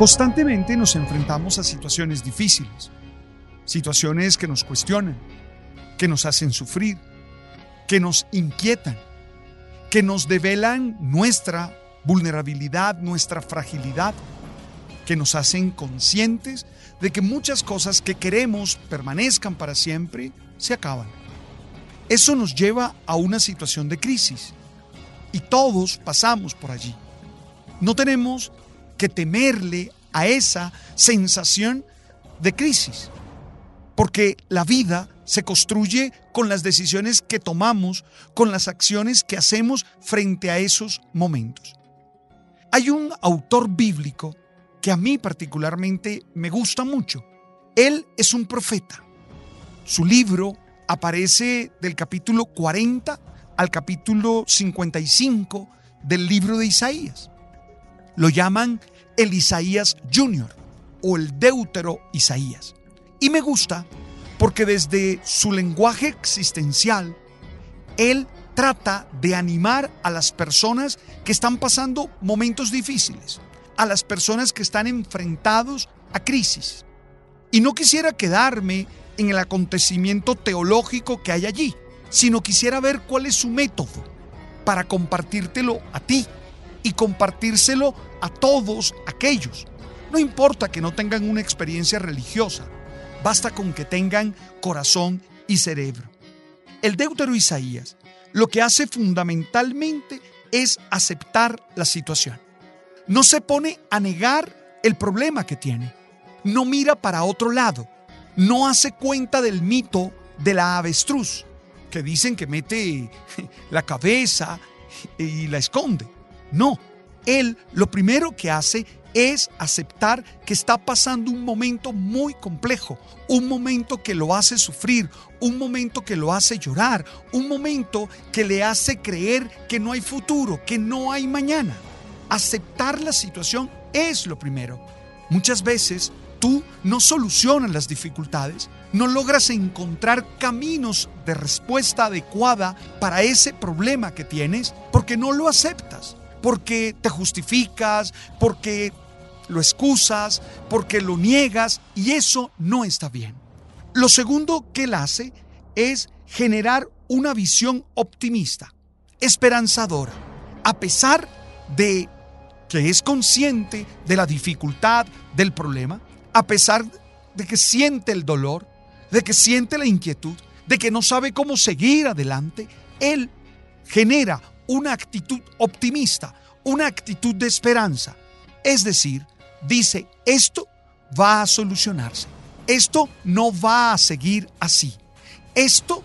Constantemente nos enfrentamos a situaciones difíciles, situaciones que nos cuestionan, que nos hacen sufrir, que nos inquietan, que nos develan nuestra vulnerabilidad, nuestra fragilidad, que nos hacen conscientes de que muchas cosas que queremos permanezcan para siempre se acaban. Eso nos lleva a una situación de crisis y todos pasamos por allí. No tenemos que temerle a esa sensación de crisis, porque la vida se construye con las decisiones que tomamos, con las acciones que hacemos frente a esos momentos. Hay un autor bíblico que a mí particularmente me gusta mucho. Él es un profeta. Su libro aparece del capítulo 40 al capítulo 55 del libro de Isaías. Lo llaman el Isaías Junior o el Deutero Isaías. Y me gusta porque desde su lenguaje existencial, él trata de animar a las personas que están pasando momentos difíciles, a las personas que están enfrentados a crisis. Y no quisiera quedarme en el acontecimiento teológico que hay allí, sino quisiera ver cuál es su método para compartírtelo a ti y compartírselo a todos aquellos. No importa que no tengan una experiencia religiosa, basta con que tengan corazón y cerebro. El deutero Isaías lo que hace fundamentalmente es aceptar la situación. No se pone a negar el problema que tiene. No mira para otro lado. No hace cuenta del mito de la avestruz, que dicen que mete la cabeza y la esconde. No, él lo primero que hace es aceptar que está pasando un momento muy complejo, un momento que lo hace sufrir, un momento que lo hace llorar, un momento que le hace creer que no hay futuro, que no hay mañana. Aceptar la situación es lo primero. Muchas veces tú no solucionas las dificultades, no logras encontrar caminos de respuesta adecuada para ese problema que tienes porque no lo aceptas porque te justificas, porque lo excusas, porque lo niegas y eso no está bien. Lo segundo que él hace es generar una visión optimista, esperanzadora, a pesar de que es consciente de la dificultad del problema, a pesar de que siente el dolor, de que siente la inquietud, de que no sabe cómo seguir adelante, él genera una actitud optimista, una actitud de esperanza. Es decir, dice, esto va a solucionarse. Esto no va a seguir así. Esto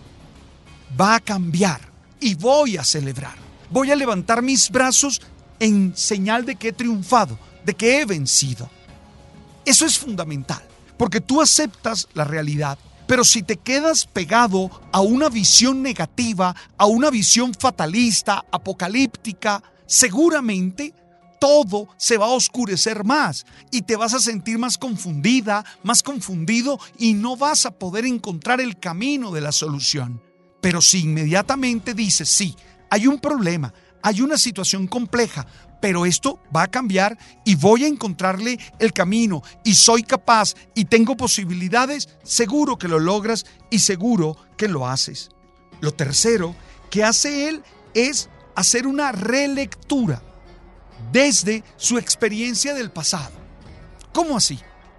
va a cambiar y voy a celebrar. Voy a levantar mis brazos en señal de que he triunfado, de que he vencido. Eso es fundamental, porque tú aceptas la realidad pero si te quedas pegado a una visión negativa, a una visión fatalista, apocalíptica, seguramente todo se va a oscurecer más y te vas a sentir más confundida, más confundido y no vas a poder encontrar el camino de la solución. Pero si inmediatamente dices, sí, hay un problema, hay una situación compleja, pero esto va a cambiar y voy a encontrarle el camino y soy capaz y tengo posibilidades, seguro que lo logras y seguro que lo haces. Lo tercero que hace él es hacer una relectura desde su experiencia del pasado. ¿Cómo así?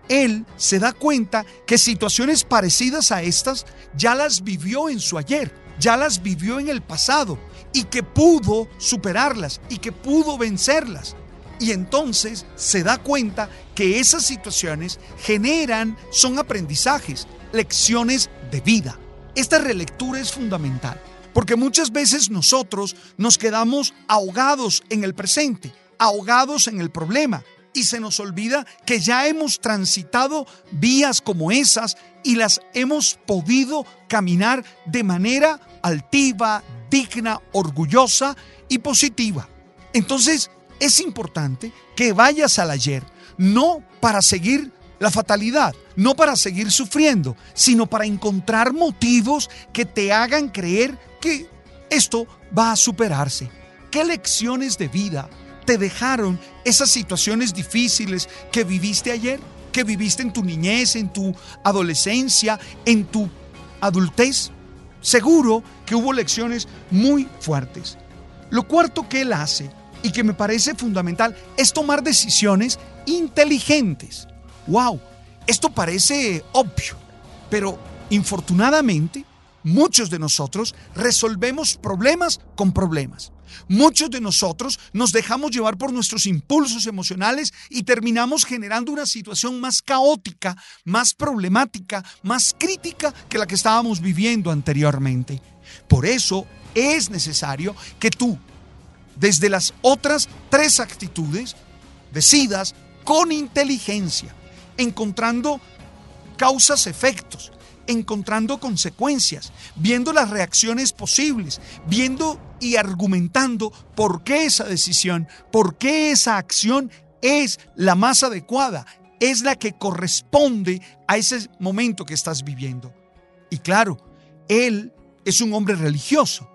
Él se da cuenta que situaciones parecidas a estas ya las vivió en su ayer, ya las vivió en el pasado y que pudo superarlas y que pudo vencerlas. Y entonces se da cuenta que esas situaciones generan, son aprendizajes, lecciones de vida. Esta relectura es fundamental, porque muchas veces nosotros nos quedamos ahogados en el presente, ahogados en el problema, y se nos olvida que ya hemos transitado vías como esas y las hemos podido caminar de manera altiva, digna, orgullosa y positiva. Entonces, es importante que vayas al ayer, no para seguir la fatalidad, no para seguir sufriendo, sino para encontrar motivos que te hagan creer que esto va a superarse. ¿Qué lecciones de vida te dejaron esas situaciones difíciles que viviste ayer, que viviste en tu niñez, en tu adolescencia, en tu adultez? Seguro que hubo lecciones muy fuertes. Lo cuarto que él hace y que me parece fundamental es tomar decisiones inteligentes. ¡Wow! Esto parece obvio, pero infortunadamente muchos de nosotros resolvemos problemas con problemas. Muchos de nosotros nos dejamos llevar por nuestros impulsos emocionales y terminamos generando una situación más caótica, más problemática, más crítica que la que estábamos viviendo anteriormente. Por eso es necesario que tú, desde las otras tres actitudes, decidas con inteligencia, encontrando causas-efectos, encontrando consecuencias, viendo las reacciones posibles, viendo y argumentando por qué esa decisión, por qué esa acción es la más adecuada, es la que corresponde a ese momento que estás viviendo. Y claro, él es un hombre religioso,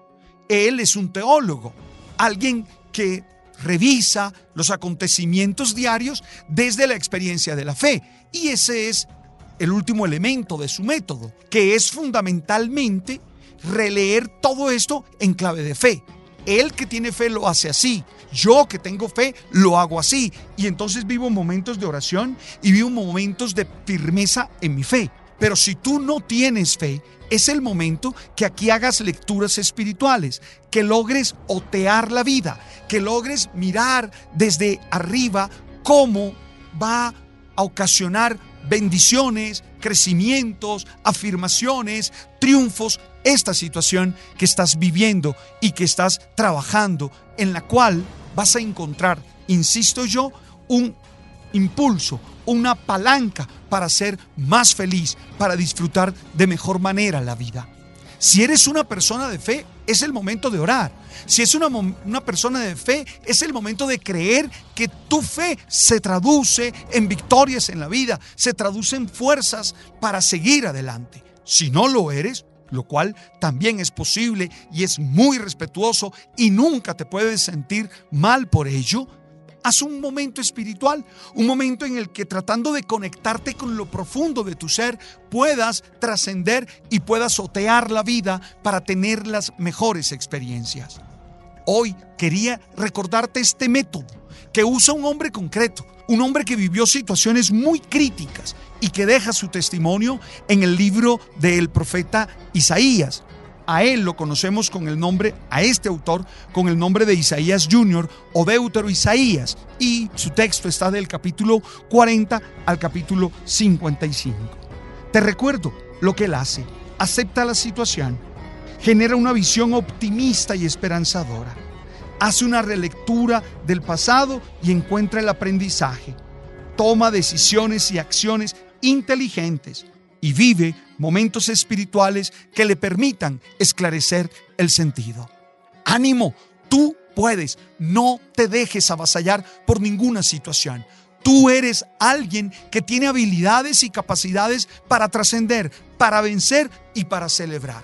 él es un teólogo, alguien que revisa los acontecimientos diarios desde la experiencia de la fe. Y ese es el último elemento de su método, que es fundamentalmente releer todo esto en clave de fe. Él que tiene fe lo hace así. Yo que tengo fe lo hago así. Y entonces vivo momentos de oración y vivo momentos de firmeza en mi fe. Pero si tú no tienes fe, es el momento que aquí hagas lecturas espirituales, que logres otear la vida, que logres mirar desde arriba cómo va a ocasionar bendiciones, crecimientos, afirmaciones, triunfos, esta situación que estás viviendo y que estás trabajando, en la cual vas a encontrar, insisto yo, un impulso, una palanca para ser más feliz, para disfrutar de mejor manera la vida. Si eres una persona de fe, es el momento de orar. Si es una, una, persona de fe, es el momento de creer que tu fe se traduce en victorias en la vida, se traduce en fuerzas para seguir adelante. Si no lo eres, lo cual también es posible y es muy respetuoso y nunca te puedes sentir mal por ello, Haz un momento espiritual, un momento en el que tratando de conectarte con lo profundo de tu ser, puedas trascender y puedas otear la vida para tener las mejores experiencias. Hoy quería recordarte este método que usa un hombre concreto, un hombre que vivió situaciones muy críticas y que deja su testimonio en el libro del profeta Isaías. A él lo conocemos con el nombre, a este autor, con el nombre de Isaías Jr. o Deutero Isaías. Y su texto está del capítulo 40 al capítulo 55. Te recuerdo lo que él hace. Acepta la situación. Genera una visión optimista y esperanzadora. Hace una relectura del pasado y encuentra el aprendizaje. Toma decisiones y acciones inteligentes y vive momentos espirituales que le permitan esclarecer el sentido. Ánimo, tú puedes, no te dejes avasallar por ninguna situación. Tú eres alguien que tiene habilidades y capacidades para trascender, para vencer y para celebrar.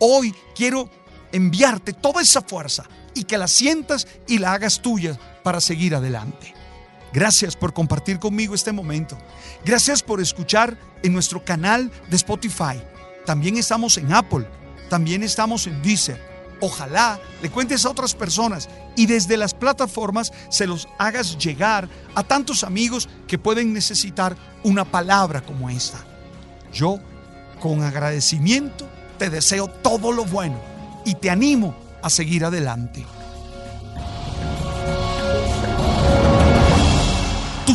Hoy quiero enviarte toda esa fuerza y que la sientas y la hagas tuya para seguir adelante. Gracias por compartir conmigo este momento. Gracias por escuchar en nuestro canal de Spotify. También estamos en Apple. También estamos en Deezer. Ojalá le cuentes a otras personas y desde las plataformas se los hagas llegar a tantos amigos que pueden necesitar una palabra como esta. Yo, con agradecimiento, te deseo todo lo bueno y te animo a seguir adelante. Tú